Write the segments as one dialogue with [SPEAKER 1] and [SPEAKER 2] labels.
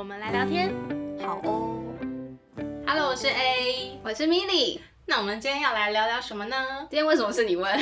[SPEAKER 1] 我们来聊天。
[SPEAKER 2] 好哦。
[SPEAKER 1] Hello，我是 A。
[SPEAKER 2] 我是 Milly，
[SPEAKER 1] 那我们今天要来聊聊什么呢？
[SPEAKER 2] 今天为什么是你问？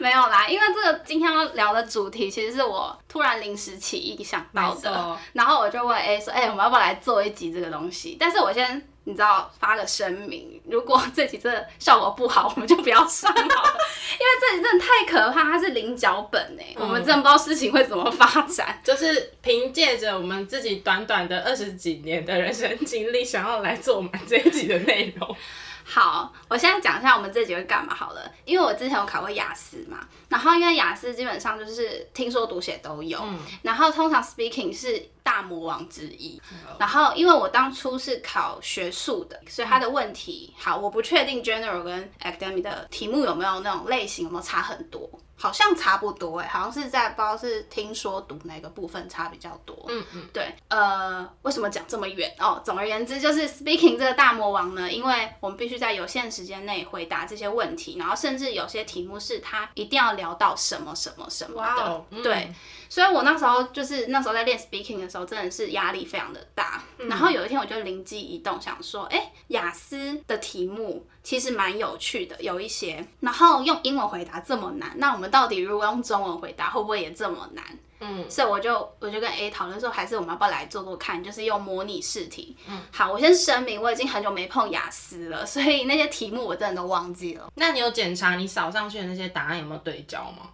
[SPEAKER 2] 没有啦，因为这个今天要聊的主题，其实是我突然临时起意想到的然后我就问 A 说，哎、我们要不要来做一集这个东西？但是我先。你知道发个声明，如果这集真的效果不好，我们就不要上好了，因为这集真的太可怕，它是零脚本哎、
[SPEAKER 1] 嗯
[SPEAKER 2] 我们真的不知道事情会怎么发展。
[SPEAKER 1] 就是凭借着我们自己短短的二十几年的人生经历，想要来做满这一集的内容。
[SPEAKER 2] 好，我现在讲一下我们这几个干嘛好了。因为我之前有考过雅思嘛，然后因为雅思基本上就是听说读写都有，
[SPEAKER 1] 嗯
[SPEAKER 2] 然后通常 speaking 是大魔王之一。然后因为我当初是考学术的，所以他的问题，好，我不确定 general 跟 academic 的题目有没有那种类型有没有差很多。好像差不多哎、好像是在不知道是听说读哪个部分差比较多。
[SPEAKER 1] 嗯嗯，
[SPEAKER 2] 对，呃，为什么讲这么远哦？总而言之，就是 speaking 这个大魔王呢，因为我们必须在有限时间内回答这些问题，然后甚至有些题目是他一定要聊到什么什么什么的。对，所以我那时候就是那时候在练 speaking 的时候，真的是压力非常的大。然后有一天我就灵机一动，想说，哎、雅思的题目其实蛮有趣的，有一些，然后用英文回答这么难，那我们到底如果用中文回答，会不会也这么难？
[SPEAKER 1] 嗯，
[SPEAKER 2] 所以我就我就跟 A 讨论说，还是我们要不要来做做看，就是用模拟试题。嗯，好，我先声明，我已经很久没碰雅思了，所以那些题目我真的都忘记了。
[SPEAKER 1] 那你有检查你扫上去的那些答案有没有对焦吗？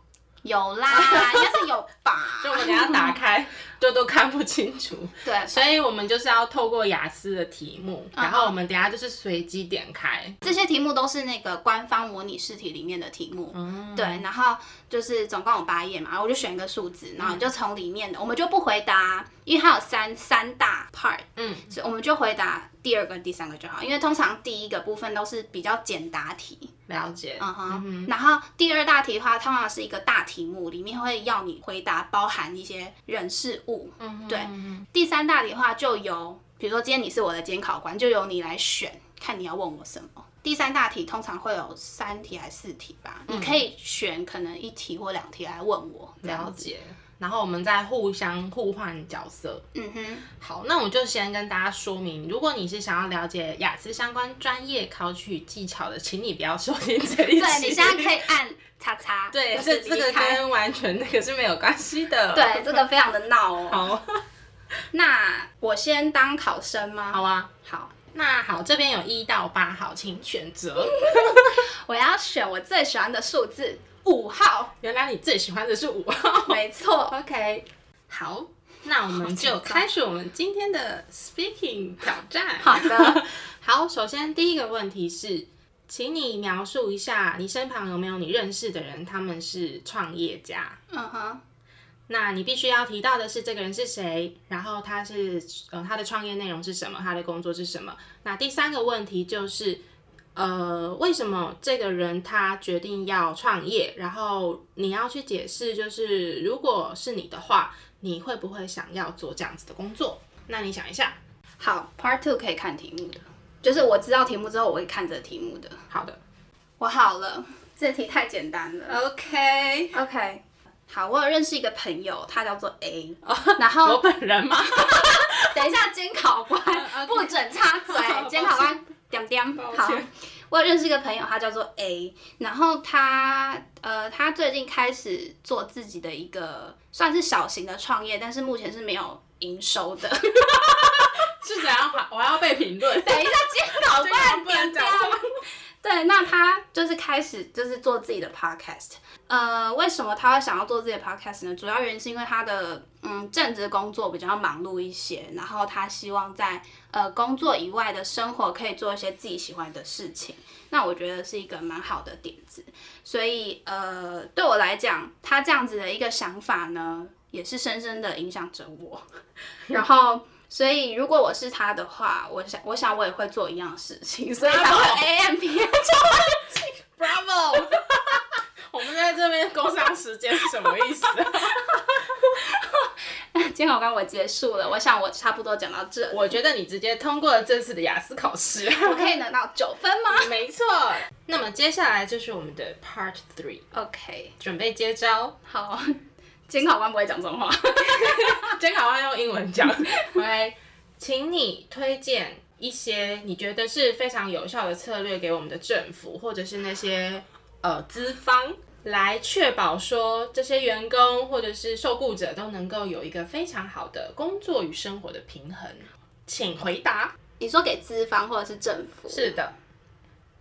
[SPEAKER 2] 有啦，应该是有吧？
[SPEAKER 1] 就我们等下打开，就都看不清楚。
[SPEAKER 2] 对，
[SPEAKER 1] 所以我们就是要透过雅思的题目，然后我们等下就是随机点开。
[SPEAKER 2] 这些题目都是那个官方模拟试题里面的题目。嗯对，然后就是总共有八页嘛，然后我就选一个数字，然后你就从里面的，我们就不回答，因为它有三三大 part，
[SPEAKER 1] 嗯，
[SPEAKER 2] 所以我们就回答第二个、第三个就好，因为通常第一个部分都是比较简答题，
[SPEAKER 1] 了解。
[SPEAKER 2] 嗯哼，然后第二大题的话，通常是一个大题目，里面会要你回答包含一些人事物，
[SPEAKER 1] 嗯
[SPEAKER 2] 对。第三大题的话，就由比如说今天你是我的监考官，就由你来选，看你要问我什么。第三大题通常会有三题还是四题吧，你可以选可能一题或两题来问我。
[SPEAKER 1] 了解。然后我们再互相互换角色。
[SPEAKER 2] 嗯哼，
[SPEAKER 1] 好，那我就先跟大家说明，如果你是想要了解雅思相关专业考取技巧的，请你不要收听这一集。
[SPEAKER 2] 对你现在可以按叉叉，
[SPEAKER 1] 对，
[SPEAKER 2] 就是
[SPEAKER 1] 这这个跟完全那个是没有关系的。
[SPEAKER 2] 对这个非常的闹哦。
[SPEAKER 1] 好，
[SPEAKER 2] 那我先当考生吗？
[SPEAKER 1] 好啊。
[SPEAKER 2] 好，
[SPEAKER 1] 那好，这边有一到八号，请选择。
[SPEAKER 2] 我要选我最喜欢的数字五号。
[SPEAKER 1] 原来你最喜欢的是五号。
[SPEAKER 2] 没错
[SPEAKER 1] ，OK，好，那我们就开始我们今天的 speaking 挑战。
[SPEAKER 2] 好的，
[SPEAKER 1] 好，首先第一个问题是，请你描述一下你身旁有没有你认识的人，他们是创业家。
[SPEAKER 2] 嗯哼，
[SPEAKER 1] 那你必须要提到的是这个人是谁，然后他是呃他的创业内容是什么，他的工作是什么。那第三个问题就是，呃，为什么这个人他决定要创业？然后你要去解释，就是如果是你的话，你会不会想要做这样子的工作？那你想一下。
[SPEAKER 2] 好，Part Two 可以看题目的，就是我知道题目之后，我会看这题目的。
[SPEAKER 1] 好的
[SPEAKER 2] 我好了，这题太简单了。
[SPEAKER 1] ，OK。
[SPEAKER 2] OK，好，我有认识一个朋友，他叫做 A，然后
[SPEAKER 1] 我本人吗？
[SPEAKER 2] 等一下，监考官不准插嘴，监考官点点。好我有认识一个朋友，他叫做 A，然后他呃，他最近开始做自己的一个算是小型的创业，但是目前是没有营收的。
[SPEAKER 1] 是怎样？我要被评论。
[SPEAKER 2] 等一下，监考
[SPEAKER 1] 这
[SPEAKER 2] 官
[SPEAKER 1] 个不能
[SPEAKER 2] 点
[SPEAKER 1] 讲。
[SPEAKER 2] 对，那他就是开始就是做自己的 podcast。呃，为什么他会想要做自己的 podcast 呢？主要原因是因为他的嗯正职工作比较忙碌一些，然后他希望在呃工作以外的生活可以做一些自己喜欢的事情。那我觉得是一个蛮好的点子。所以呃，对我来讲，他这样子的一个想法呢，也是深深的影响着我。然后，所以如果我是他的话，我想，我想我也会做一样事情，所以才会 A M P M。
[SPEAKER 1] Bravo！我们在这边工商时间是什么意思？
[SPEAKER 2] 监考官我结束了，我想我差不多讲到这，
[SPEAKER 1] 我觉得你直接通过了这次的雅思考试。
[SPEAKER 2] 我可以拿到九分吗
[SPEAKER 1] 没错。那么接下来就是我们的 Part
[SPEAKER 2] Three，？OK，
[SPEAKER 1] 准备接招。
[SPEAKER 2] 好，监考官不会讲这种话。
[SPEAKER 1] 监考官用英文讲。喂，请你推荐一些你觉得是非常有效的策略给我们的政府，或者是那些呃资方，来确保说这些员工或者是受雇者都能够有一个非常好的工作与生活的平衡。请回答。
[SPEAKER 2] 你说给资方或者是政府，
[SPEAKER 1] 是的，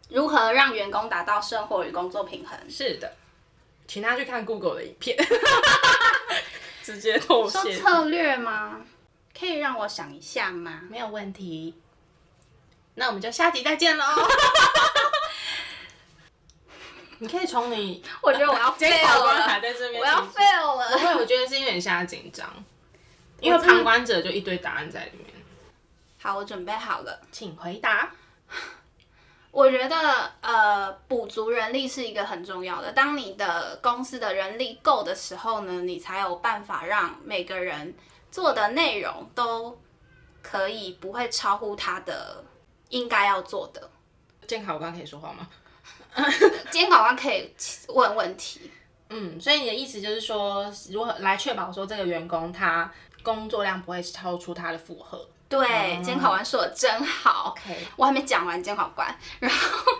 [SPEAKER 2] 如何让员工达到生活与工作平衡？
[SPEAKER 1] 是的，请他去看 Google 的影片，直接透泄。
[SPEAKER 2] 说策略吗？可以让我想一下吗？
[SPEAKER 1] 没有问题。那我们就下集再见喽。你可以从你
[SPEAKER 2] 我觉得我要
[SPEAKER 1] 监
[SPEAKER 2] fail
[SPEAKER 1] 考官还
[SPEAKER 2] 了，
[SPEAKER 1] 在这边，
[SPEAKER 2] 我要 fail
[SPEAKER 1] 不
[SPEAKER 2] 了。
[SPEAKER 1] 会，我觉得是因为你现在紧张，因为旁观者就一堆答案在里面。
[SPEAKER 2] 好，我准备好了。
[SPEAKER 1] 请回答。
[SPEAKER 2] 我觉得呃，补足人力是一个很重要的。当你的公司的人力够的时候呢，你才有办法让每个人做的内容都可以不会超乎他的应该要做的。
[SPEAKER 1] 监考官可以说话吗？
[SPEAKER 2] 监考官可以问问题，
[SPEAKER 1] 嗯，所以你的意思就是说，如何来确保说这个员工他工作量不会超出他的负荷
[SPEAKER 2] 对，监考官说的真好。
[SPEAKER 1] ？OK，
[SPEAKER 2] 我还没讲完监考官，然后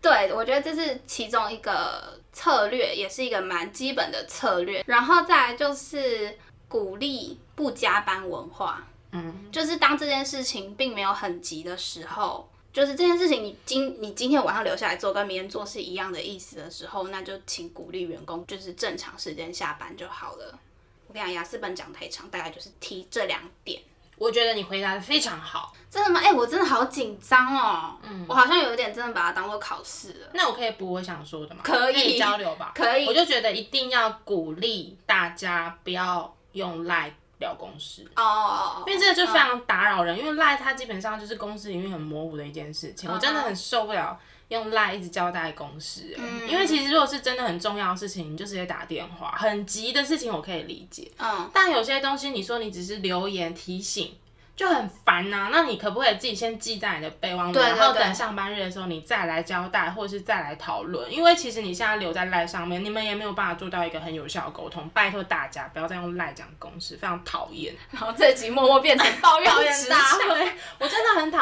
[SPEAKER 2] 对我觉得这是其中一个策略，也是一个蛮基本的策略。然后再来就是鼓励不加班文化，
[SPEAKER 1] 嗯，
[SPEAKER 2] 就是当这件事情并没有很急的时候。就是这件事情，你今你今天晚上留下来做，跟明天做是一样的意思的时候，那就请鼓励员工就是正常时间下班就好了。我跟你讲，雅思本讲太长，大概就是提这两点。
[SPEAKER 1] 我觉得你回答的非常好。
[SPEAKER 2] 真的吗？哎、我真的好紧张哦。嗯，我好像有一点真的把它当做考试了。
[SPEAKER 1] 那我可以补我想说的吗？
[SPEAKER 2] 可以
[SPEAKER 1] 交流吧。
[SPEAKER 2] 可以
[SPEAKER 1] 我就觉得一定要鼓励大家不要用赖聊公司。
[SPEAKER 2] 哦
[SPEAKER 1] 因为这个就非常打扰人，因为赖它基本上就是公司里面很模糊的一件事情，我真的很受不了用赖一直交代公事、欸因为其实如果是真的很重要的事情，你就直接打电话，很急的事情我可以理解，
[SPEAKER 2] 嗯，
[SPEAKER 1] 但有些东西你说你只是留言提醒。就很烦呐、那你可不可以自己先记在你的备忘录，然后等上班日的时候你再来交代，或者是再来讨论？因为其实你现在留在赖上面，你们也没有办法做到一个很有效的沟通。拜托大家不要再用赖讲公事，非常讨厌。
[SPEAKER 2] 然后这集默默变成抱怨职
[SPEAKER 1] 大
[SPEAKER 2] 场。
[SPEAKER 1] 会，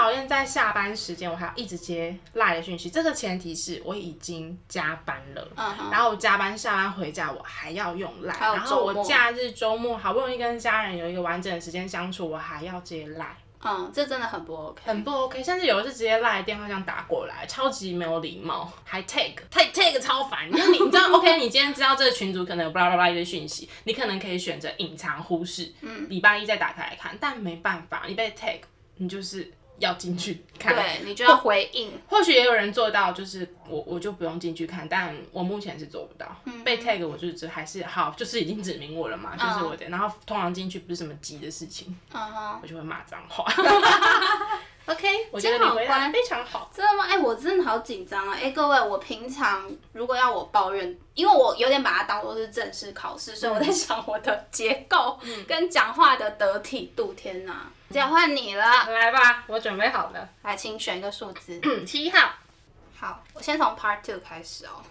[SPEAKER 1] 讨厌在下班时间我还要一直接赖的讯息。这个前提是我已经加班了，然后我加班下班回家我还要用赖，然后我假日周末好不容易跟家人有一个完整的时间相处，我还要接赖。
[SPEAKER 2] 嗯，这真的很不 OK。
[SPEAKER 1] 很不 OK，甚至有的是直接赖电话这样打过来，超级没有礼貌，还 take take take 超烦。就是你你知道 OK，你今天知道这个群组可能有巴拉巴拉一堆讯息，你可能可以选择隐藏忽视，嗯，礼拜一再打开来看，但没办法，你被 take，你就是要进去看。
[SPEAKER 2] 对你就要回应。
[SPEAKER 1] 或许也有人做到，就是我我就不用进去看，但我目前是做不到。被 tag 我就是还是好，就是已经指明我了嘛，就是我的。然后通常进去不是什么急的事情，
[SPEAKER 2] 嗯，
[SPEAKER 1] 我就会骂脏话。OK，我觉得你回答非常好。
[SPEAKER 2] 真的吗？哎、我真的好紧张啊！哎、各位，我平常如果要我抱怨，因为我有点把它当做是正式考试，所以我在想我的结构跟讲话的得体度。天哪，交换你了，
[SPEAKER 1] 来吧，我准备好了。
[SPEAKER 2] 来，请选一个数字。
[SPEAKER 1] 嗯，七号。
[SPEAKER 2] 好，我先从 Part Two 开始哦。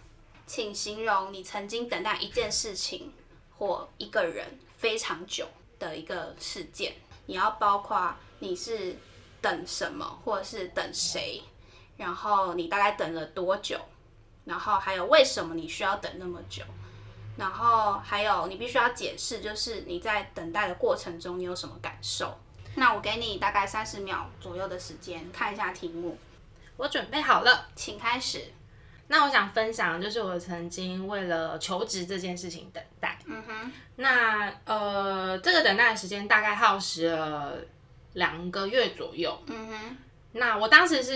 [SPEAKER 2] 请形容你曾经等待一件事情或一个人非常久的一个事件。你要包括你是等什么，或者是等谁，然后你大概等了多久，然后还有为什么你需要等那么久，然后还有你必须要解释，就是你在等待的过程中你有什么感受。那我给你大概三十秒左右的时间看一下题目，
[SPEAKER 1] 我准备好了。
[SPEAKER 2] 请开始。
[SPEAKER 1] 那我想分享，就是我曾经为了求职这件事情等待。
[SPEAKER 2] 嗯哼。
[SPEAKER 1] 那呃，这个等待的时间大概耗时了两个月左右。
[SPEAKER 2] 嗯哼，
[SPEAKER 1] 那我当时是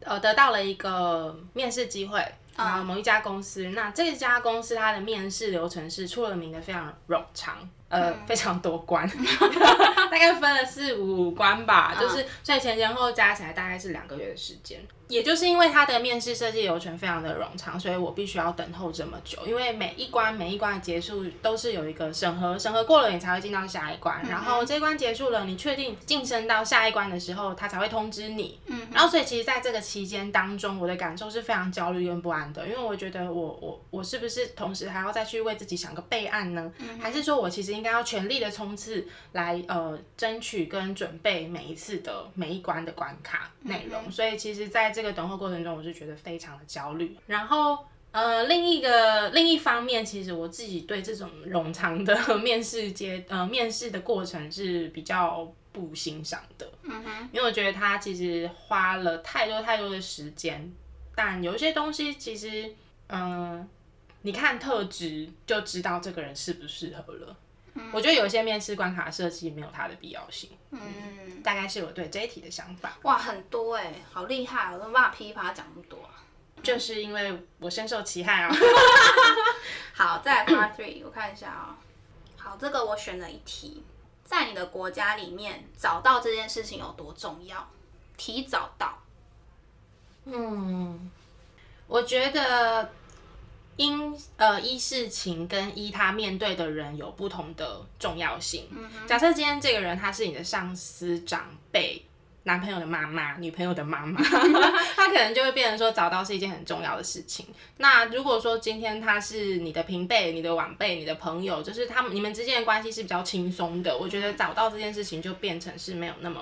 [SPEAKER 1] 呃得到了一个面试机会，
[SPEAKER 2] 嗯
[SPEAKER 1] 然后某一家公司。那这家公司它的面试流程是出了名的非常冗长。呃，非常多关，大概分了四五关吧，就是所以前前后加起来大概是两个月的时间。也就是因为它的面试设计流程非常的冗长，所以我必须要等候这么久。因为每一关每一关的结束都是有一个审核，审核过了你才会进到下一关。然后这一关结束了，你确定晋升到下一关的时候，他才会通知你。嗯。然后所以其实在这个期间当中，我的感受是非常焦虑跟不安的，因为我觉得我我我是不是同时还要再去为自己想个备案呢？还是说我其实应该要全力的冲刺来呃争取跟准备每一次的每一关的关卡内容？所以其实在这个等候过程中，我是觉得非常的焦虑。然后，呃，另一个另一方面，其实我自己对这种冗长的面试阶呃面试的过程是比较不欣赏的。嗯哼，因为我觉得他其实花了太多太多的时间，但有一些东西其实，嗯，你看特质就知道这个人适不适合了。我觉得有一些面试关卡设计没有它的必要性。嗯，大概是我对这一题的想法。
[SPEAKER 2] 哇，很多哎，好厉害，我都没办法噼里啪讲那么多。
[SPEAKER 1] 就是因为我深受其害啊。
[SPEAKER 2] 好，再来 Part Three，我看一下啊。好，这个我选了一题，在你的国家里面找到这件事情有多重要？提早到。
[SPEAKER 1] 嗯，我觉得。因呃依事情跟依他面对的人有不同的重要性。假设今天这个人他是你的上司、长辈、男朋友的妈妈、女朋友的妈妈，他可能就会变成说找到是一件很重要的事情。那如果说今天他是你的平辈、你的晚辈、你的朋友，就是他们你们之间的关系是比较轻松的，我觉得找到这件事情就变成是没有那么。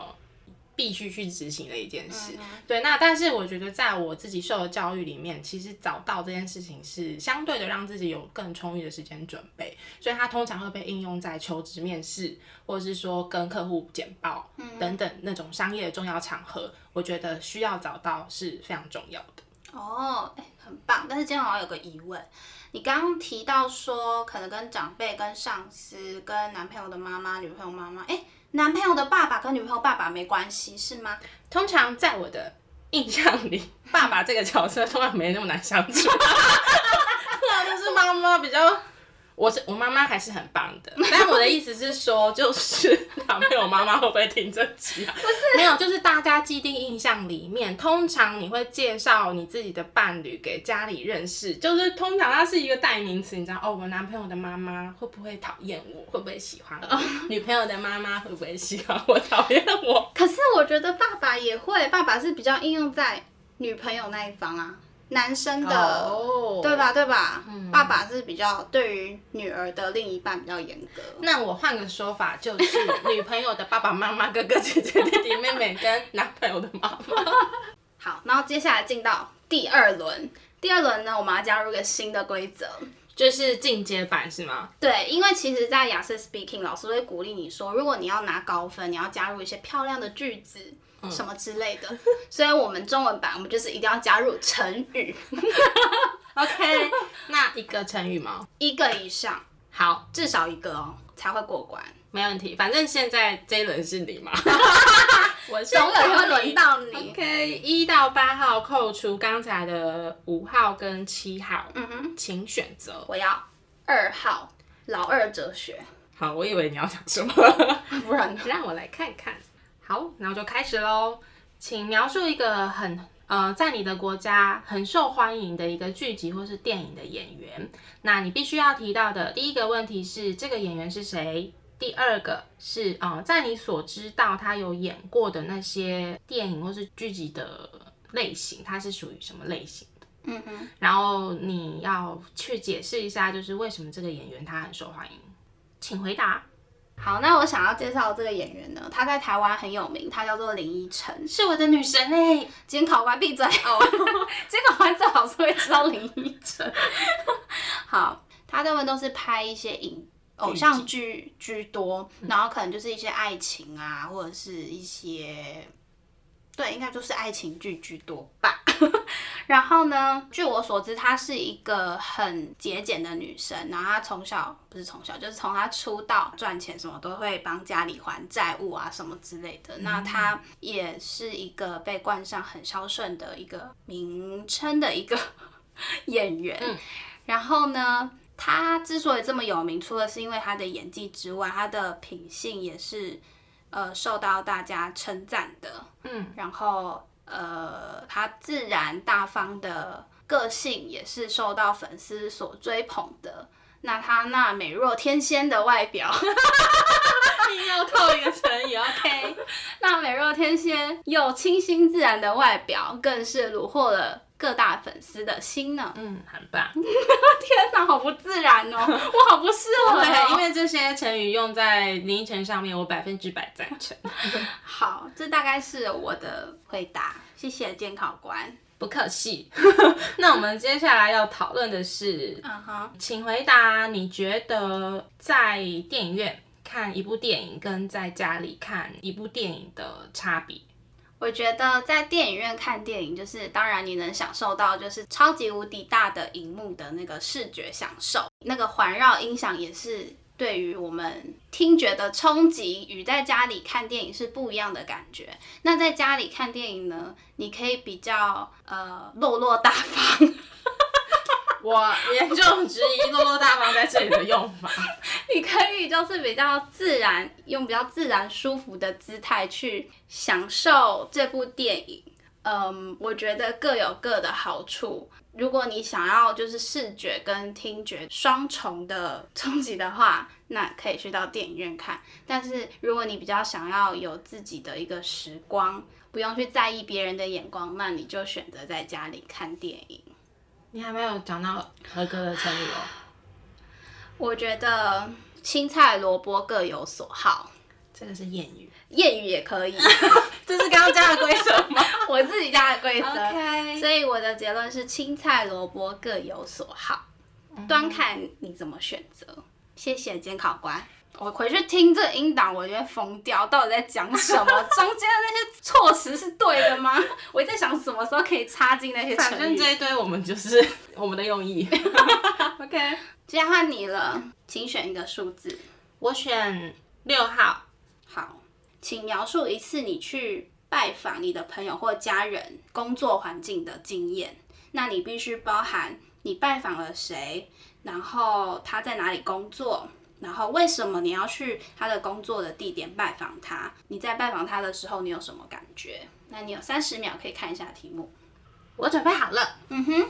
[SPEAKER 1] 必须去执行的一件事，对。那但是我觉得，在我自己受的教育里面，其实早到这件事情是相对的，让自己有更充裕的时间准备。所以它通常会被应用在求职面试，或者是说跟客户简报等等那种商业的重要场合。我觉得需要早到是非常重要的。
[SPEAKER 2] 哦，哎，很棒。但是今天好像有个疑问，你刚刚提到说，可能跟长辈、跟上司、跟男朋友的妈妈、女朋友妈妈，哎。男朋友的爸爸跟女朋友爸爸没关系是吗？
[SPEAKER 1] 通常在我的印象里，爸爸这个角色通常没那么难相处，通常都是妈妈比较。我是我妈妈还是很棒的，但我的意思是说，就是男朋友妈妈会不会听这集啊？
[SPEAKER 2] 不是，
[SPEAKER 1] 没有，就是大家既定印象里面，通常你会介绍你自己的伴侣给家里认识，就是通常它是一个代名词，你知道哦，我男朋友的妈妈会不会讨厌我？会不会喜欢我？女朋友的妈妈会不会喜欢我？讨厌我？
[SPEAKER 2] 可是我觉得爸爸也会，爸爸是比较应用在女朋友那一方啊。男生的，对吧？对吧？爸爸是比较对于女儿的另一半比较严格。
[SPEAKER 1] 那我换个说法，就是女朋友的爸爸妈妈、哥哥姐姐、弟弟妹妹跟男朋友的妈妈。
[SPEAKER 2] 好，然后接下来进到第二轮。第二轮呢，我们要加入一个新的规则，
[SPEAKER 1] 就是进阶版，是吗？
[SPEAKER 2] 对，因为其实，在雅思 Speaking 老师会鼓励你说，如果你要拿高分，你要加入一些漂亮的句子。什么之类的，所以我们中文版我们就是一定要加入成语。
[SPEAKER 1] OK，那一个成语吗？
[SPEAKER 2] 一个以上，
[SPEAKER 1] 好，
[SPEAKER 2] 至少一个哦，才会过关。
[SPEAKER 1] 没问题，反正现在这一轮是你嘛，
[SPEAKER 2] 我总有会轮到你。
[SPEAKER 1] OK，一到八号扣除刚才的五号跟七号，嗯哼，请选择。
[SPEAKER 2] 我要二号，老二哲学。
[SPEAKER 1] 好，我以为你要讲什么，
[SPEAKER 2] 不然
[SPEAKER 1] 让我来看看。好，那我就开始喽。请描述一个很呃，在你的国家很受欢迎的一个剧集或是电影的演员。那你必须要提到的第一个问题是这个演员是谁？第二个是呃，在你所知道他有演过的那些电影或是剧集的类型，它是属于什么类型的？嗯哼。然后你要去解释一下，就是为什么这个演员他很受欢迎，请回答。
[SPEAKER 2] 好，那我想要介绍这个演员呢，他在台湾很有名，他叫做林依晨，
[SPEAKER 1] 是我的女神哎。
[SPEAKER 2] 监考官闭嘴哦，监考官最好是会知道林依晨。好，他大部分都是拍一些影偶像剧居多，然后可能就是一些爱情啊，或者是一些。对，应该就是爱情剧居多吧。然后呢，据我所知，她是一个很节俭的女生。然后她从小不是从小，就是从她出道赚钱，什么都会帮家里还债务啊，什么之类的。那她也是一个被冠上很孝顺的一个名称的一个 演员。然后呢，他之所以这么有名，除了是因为他的演技之外，他的品性也是呃受到大家称赞的。
[SPEAKER 1] 嗯，
[SPEAKER 2] 然后呃，他自然大方的个性也是受到粉丝所追捧的。那他那美若天仙的外表，
[SPEAKER 1] 硬要套一个成语，OK？
[SPEAKER 2] 那美若天仙又清新自然的外表，更是虏获了各大粉丝的心呢。
[SPEAKER 1] 嗯，很棒。
[SPEAKER 2] 天哪，好不自然哦，我好不适合、
[SPEAKER 1] 对，因
[SPEAKER 2] 哦。
[SPEAKER 1] 为这些成语用在林依晨上面，我百分之百赞成。
[SPEAKER 2] 好，这大概是我的回答，谢谢监考官。
[SPEAKER 1] 不客气。那我们接下来要讨论的是，请回答你觉得在电影院看一部电影跟在家里看一部电影的差别？
[SPEAKER 2] 我觉得在电影院看电影，就是当然你能享受到就是超级无敌大的荧幕的那个视觉享受，那个环绕音响也是对于我们听觉的冲击，与在家里看电影是不一样的感觉。那在家里看电影呢，你可以比较呃落落大方，
[SPEAKER 1] 我严重质疑落落大方在这里的用法。
[SPEAKER 2] 你可以就是比较自然，用比较自然舒服的姿态去享受这部电影。嗯，我觉得各有各的好处。如果你想要就是视觉跟听觉双重的冲击的话，那可以去到电影院看。但是如果你比较想要有自己的一个时光，不用去在意别人的眼光，那你就选择在家里看电影。
[SPEAKER 1] 你还没有讲到合格的成语哦。
[SPEAKER 2] 我觉得青菜萝卜各有所好，
[SPEAKER 1] 这个是谚语，
[SPEAKER 2] 谚语也可以。
[SPEAKER 1] 这是刚刚加的规则吗
[SPEAKER 2] 我自己加的规则。
[SPEAKER 1] ？OK，
[SPEAKER 2] 所以我的结论是青菜萝卜各有所好，端看你怎么选择。谢谢监考官。我回去听这音档，我就会疯掉，到底在讲什么？中间的那些措辞是对的吗？我在想什么时候可以插进那些
[SPEAKER 1] 反
[SPEAKER 2] 成语。
[SPEAKER 1] 正这一堆我们就是我们的用意。OK，
[SPEAKER 2] 接下来换你了，请选一个数字。
[SPEAKER 1] 我选六号。
[SPEAKER 2] 好，请描述一次你去拜访你的朋友或家人工作环境的经验。那你必须包含你拜访了谁，然后他在哪里工作，然后为什么你要去他的工作的地点拜访他？你在拜访他的时候，你有什么感觉？那你有三十秒可以看一下题目。
[SPEAKER 1] 我准备好了。
[SPEAKER 2] 嗯哼，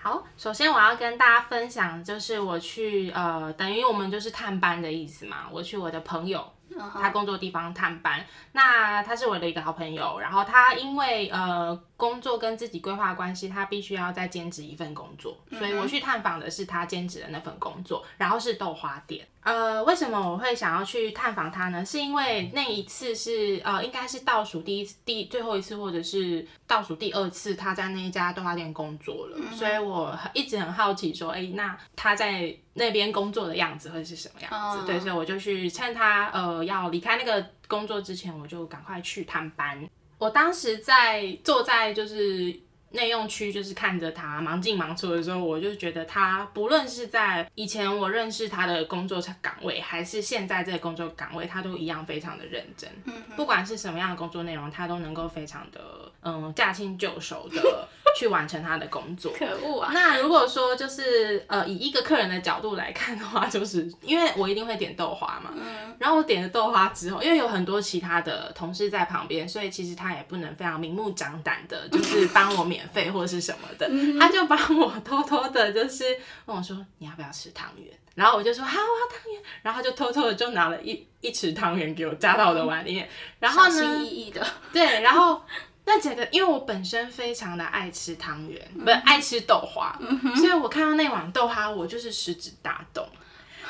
[SPEAKER 1] 好，首先我要跟大家分享，就是我去呃，等于我们就是探班的意思嘛。我去我的朋友他工作地方探班，那他是我的一个好朋友，然后他因为呃工作跟自己规划关系，他必须要再兼职一份工作，所以我去探访的是他兼职的那份工作，然后是豆花店。呃，为什么我会想要去探访他呢？是因为那一次是呃，应该是倒数第一次、第最后一次，或者是倒数第二次他在那一家豆花店工作了，所以我很一直很好奇说，哎、那他在那边工作的样子会是什么样子？
[SPEAKER 2] 嗯
[SPEAKER 1] 对，所以我就去趁他呃要离开那个工作之前，我就赶快去探班。我当时在坐在就是内用区，就是看着他忙进忙出的时候，我就觉得他不论是在以前我认识他的工作岗位，还是现在这个工作岗位，他都一样非常的认真。不管是什么样的工作内容，他都能够非常的嗯驾轻就熟的去完成他的工作。
[SPEAKER 2] 可恶啊！
[SPEAKER 1] 那如果说就是呃以一个客人的角度来看的话，就是因为我一定会点豆花嘛，嗯然后我点了豆花之后，因为有很多其他的同事在旁边，所以其实他也不能非常明目张胆的，就是 帮我免费或是什么的，他就帮我偷偷的，就是问我说你要不要吃汤圆，然后我就说好，我要汤圆，然后他就偷偷的就拿了一一匙汤圆给我加到我的碗里面，然后
[SPEAKER 2] 小
[SPEAKER 1] 呢，
[SPEAKER 2] 心翼翼的，
[SPEAKER 1] 对，然后那整个，因为我本身非常的爱吃汤圆，不是爱吃豆花，所以我看到那碗豆花，我就是食指大动，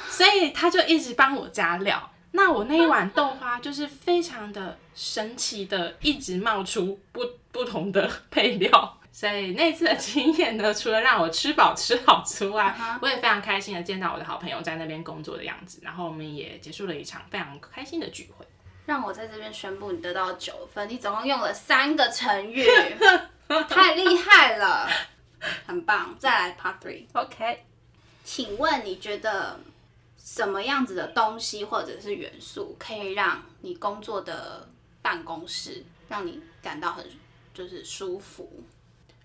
[SPEAKER 1] 所以他就一直帮我加料。那我那一碗豆花就是非常的神奇的，一直冒出不不同的配料。所以那次的经验呢，除了让我吃饱吃好之外我也非常开心的见到我的好朋友在那边工作的样子，然后我们也结束了一场非常开心的聚会。
[SPEAKER 2] 让我在这边宣布，你得到九分，你总共用了三个成语，太厉害了，很棒。再来 Part
[SPEAKER 1] Three，OK，
[SPEAKER 2] 请问你觉得什么样子的东西或者是元素可以让你工作的办公室让你感到很就是舒服，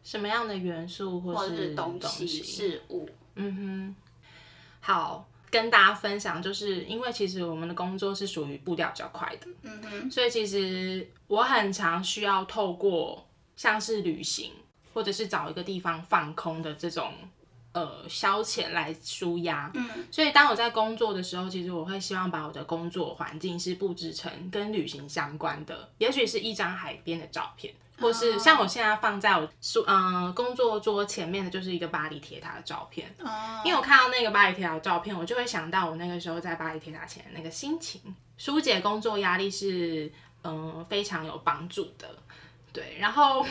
[SPEAKER 1] 什么样的元素或
[SPEAKER 2] 或者
[SPEAKER 1] 是
[SPEAKER 2] 是东
[SPEAKER 1] 西
[SPEAKER 2] 西？事物？
[SPEAKER 1] 嗯哼，好跟大家分享，就是因为其实我们的工作是属于步调比较快的，
[SPEAKER 2] 嗯哼，
[SPEAKER 1] 所以其实我很常需要透过像是旅行，或者是找一个地方放空的这种呃消遣来舒压。
[SPEAKER 2] 嗯，
[SPEAKER 1] 所以当我在工作的时候，其实我会希望把我的工作环境是布置成跟旅行相关的，也许是一张海边的照片。或是像我现在放在我书嗯、呃工作桌前面的就是一个巴黎铁塔的照片，
[SPEAKER 2] 哦，
[SPEAKER 1] 因为我看到那个巴黎铁塔的照片，我就会想到我那个时候在巴黎铁塔前的那个心情，疏解工作压力是嗯、呃非常有帮助的。对，然后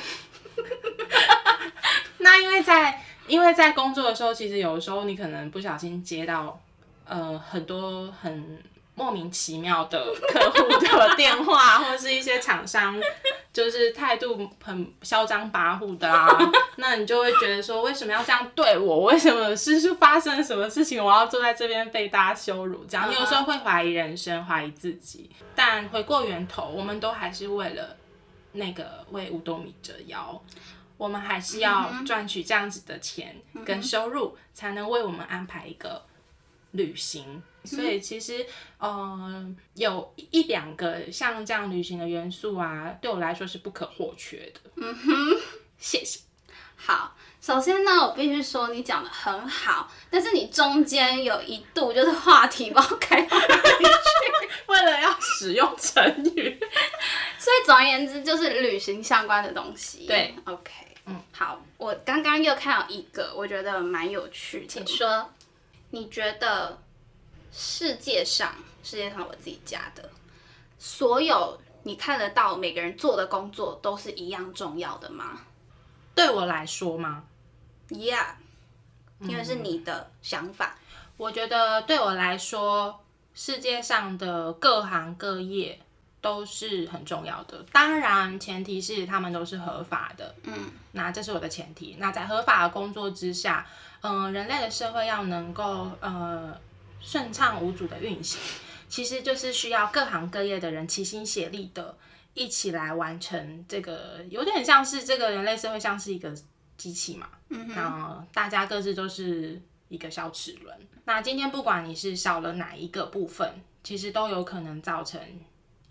[SPEAKER 1] 那因为在因为在工作的时候，其实有的时候你可能不小心接到呃很多很莫名其妙的客户的电话，或者是一些厂商就是态度很嚣张跋扈的啊，那你就会觉得说为什么要这样对我？为什么是是发生了什么事情？我要坐在这边被大家羞辱？这样你有时候会怀疑人生，怀疑自己。但回过源头，我们都还是为了那个为五斗米折腰。我们还是要赚取这样子的钱跟收入，才能为我们安排一个旅行。所以其实，呃，有一两个像这样旅行的元素啊，对我来说是不可或缺的。嗯哼，谢谢。
[SPEAKER 2] 好，首先呢，我必须说你讲的很好，但是你中间有一度就是话题把我开到哪里去，
[SPEAKER 1] 为了要使用成语，
[SPEAKER 2] 所以总而言之就是旅行相关的东西。
[SPEAKER 1] 对
[SPEAKER 2] ，OK，嗯，好，我刚刚又看到一个，我觉得蛮有趣的。
[SPEAKER 1] 请说。
[SPEAKER 2] 你觉得世界上，世界上我自己加的，所有你看得到每个人做的工作都是一样重要的吗
[SPEAKER 1] 对我来说吗
[SPEAKER 2] ？？Yeah，因为是你的想法。
[SPEAKER 1] 我觉得对我来说，世界上的各行各业都是很重要的。当然，前提是他们都是合法的。
[SPEAKER 2] 嗯，
[SPEAKER 1] 那这是我的前提。那在合法的工作之下，嗯、人类的社会要能够呃顺畅无阻的运行，其实就是需要各行各业的人齐心协力的，一起来完成这个，有点像是这个人类社会像是一个机器嘛。嗯那大家各自都是一个小齿轮。那今天不管你是少了哪一个部分，其实都有可能造成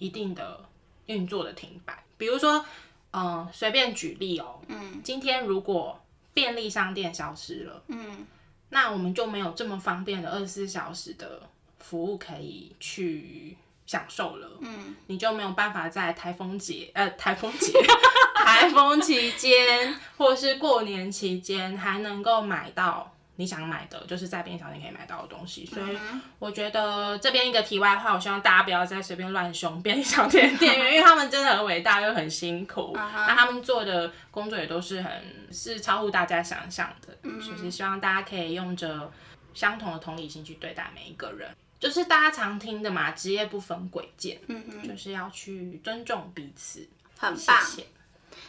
[SPEAKER 1] 一定的运作的停摆。比如说，嗯、随便举例哦，嗯，今天如果便利商店消失了，
[SPEAKER 2] 嗯，
[SPEAKER 1] 那我们就没有这么方便的二十四小时的服务可以去享受了，
[SPEAKER 2] 嗯，
[SPEAKER 1] 你就没有办法在台风节呃台风节 台风期间或是过年期间还能够买到你想买的，就是在便利商店可以买到的东西。所以我觉得这边一个题外话，我希望大家不要再随便乱凶便利商店店员，因为他们真的很伟大又很辛苦，那他们做的工作也都是很是超乎大家想象的，就是希望大家可以用着相同的同理心去对待每一个人。就是大家常听的嘛，职业不分贵贱，
[SPEAKER 2] 嗯哼，
[SPEAKER 1] 就是要去尊重彼此。
[SPEAKER 2] 很棒。
[SPEAKER 1] 谢。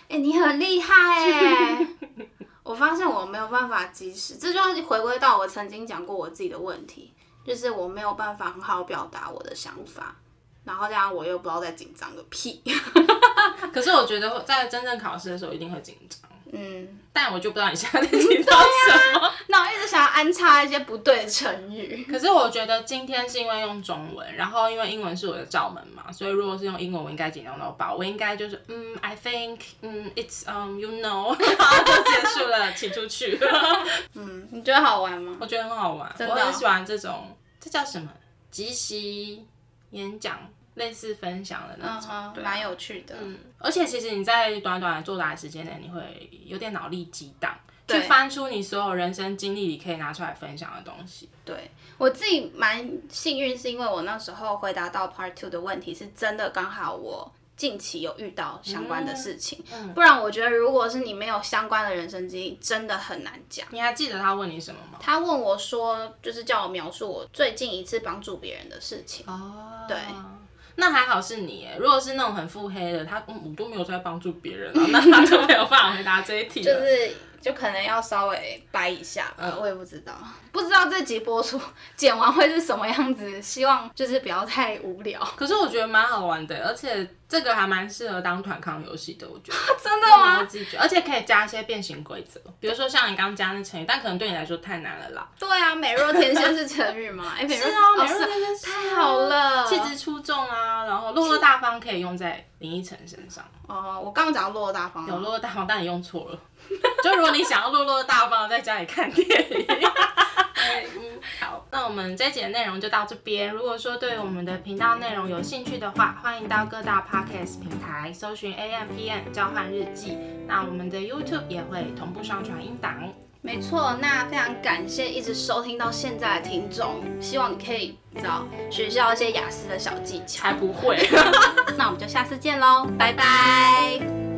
[SPEAKER 2] 哎、你很厉害 哎！我发现我没有办法及时，这就要回归到我曾经讲过我自己的问题，就是我没有办法很好表达我的想法，然后这样我又不知道在紧张个屁。
[SPEAKER 1] 可是我觉得在真正考试的时候一定会紧张，
[SPEAKER 2] 嗯，
[SPEAKER 1] 但我就不知道你现在在紧张什么。
[SPEAKER 2] 那我一直想要安插一些不对的成语。
[SPEAKER 1] 可是我觉得今天是因为用中文，然后因为英文是我的罩门嘛，所以如果是用英文，我应该紧张到爆。我应该就是嗯，I think，嗯，it's um you know，就结束了，请出去。
[SPEAKER 2] 嗯，你觉得好玩吗？
[SPEAKER 1] 我觉得很好玩，
[SPEAKER 2] 真的哦
[SPEAKER 1] 我很喜欢这种，这叫什么？即席演讲，类似分享的那
[SPEAKER 2] 嗯
[SPEAKER 1] 种，
[SPEAKER 2] 蛮有趣的。
[SPEAKER 1] 嗯，而且其实你在短短的作答的时间内，你会有点脑力激荡，去翻出你所有人生经历里可以拿出来分享的东西。
[SPEAKER 2] 对我自己蛮幸运，是因为我那时候回答到 Part Two 的问题，是真的刚好我近期有遇到相关的事情，不然我觉得如果是你没有相关的人生经历，真的很难讲。
[SPEAKER 1] 你还记得他问你什么吗？
[SPEAKER 2] 他问我说，就是叫我描述我最近一次帮助别人的事情。
[SPEAKER 1] 哦，
[SPEAKER 2] 对。
[SPEAKER 1] 那还好是你耶，如果是那种很腹黑的，他嗯我都没有在帮助别人啊，那他就没有办法回答这一题了。
[SPEAKER 2] 就是就可能要稍微掰一下吧，我也不知道，不知道这集播出剪完会是什么样子，希望就是不要太无聊。
[SPEAKER 1] 可是我觉得蛮好玩的，而且这个还蛮适合当团康游戏的，我觉得。
[SPEAKER 2] 真的
[SPEAKER 1] 我
[SPEAKER 2] 吗？
[SPEAKER 1] 自己觉得，而且可以加一些变形规则，比如说像你刚刚加那成语，但可能对你来说太难了啦。
[SPEAKER 2] 对啊，美若天仙是成语吗？哎，美若
[SPEAKER 1] 是啊，
[SPEAKER 2] 哦
[SPEAKER 1] 美若天仙
[SPEAKER 2] 太好了，
[SPEAKER 1] 气质出众啊，然后落落大方可以用在林依晨身上。
[SPEAKER 2] 哦，我刚刚讲到落落大方
[SPEAKER 1] 有，落落大方，但你用错了。就如果你想要落落大方在家里看电影，好，那我们这一节的内容就到这边。如果说对我们的频道内容有兴趣的话，欢迎到各大 podcast 平台搜寻 A M P N 交换日记。那我们的 YouTube 也会同步上传音档。
[SPEAKER 2] 没错。那非常感谢一直收听到现在的听众，希望你可以你知道学习到一些雅思的小技巧
[SPEAKER 1] 才。不会。
[SPEAKER 2] 那我们就下次见喽，拜拜。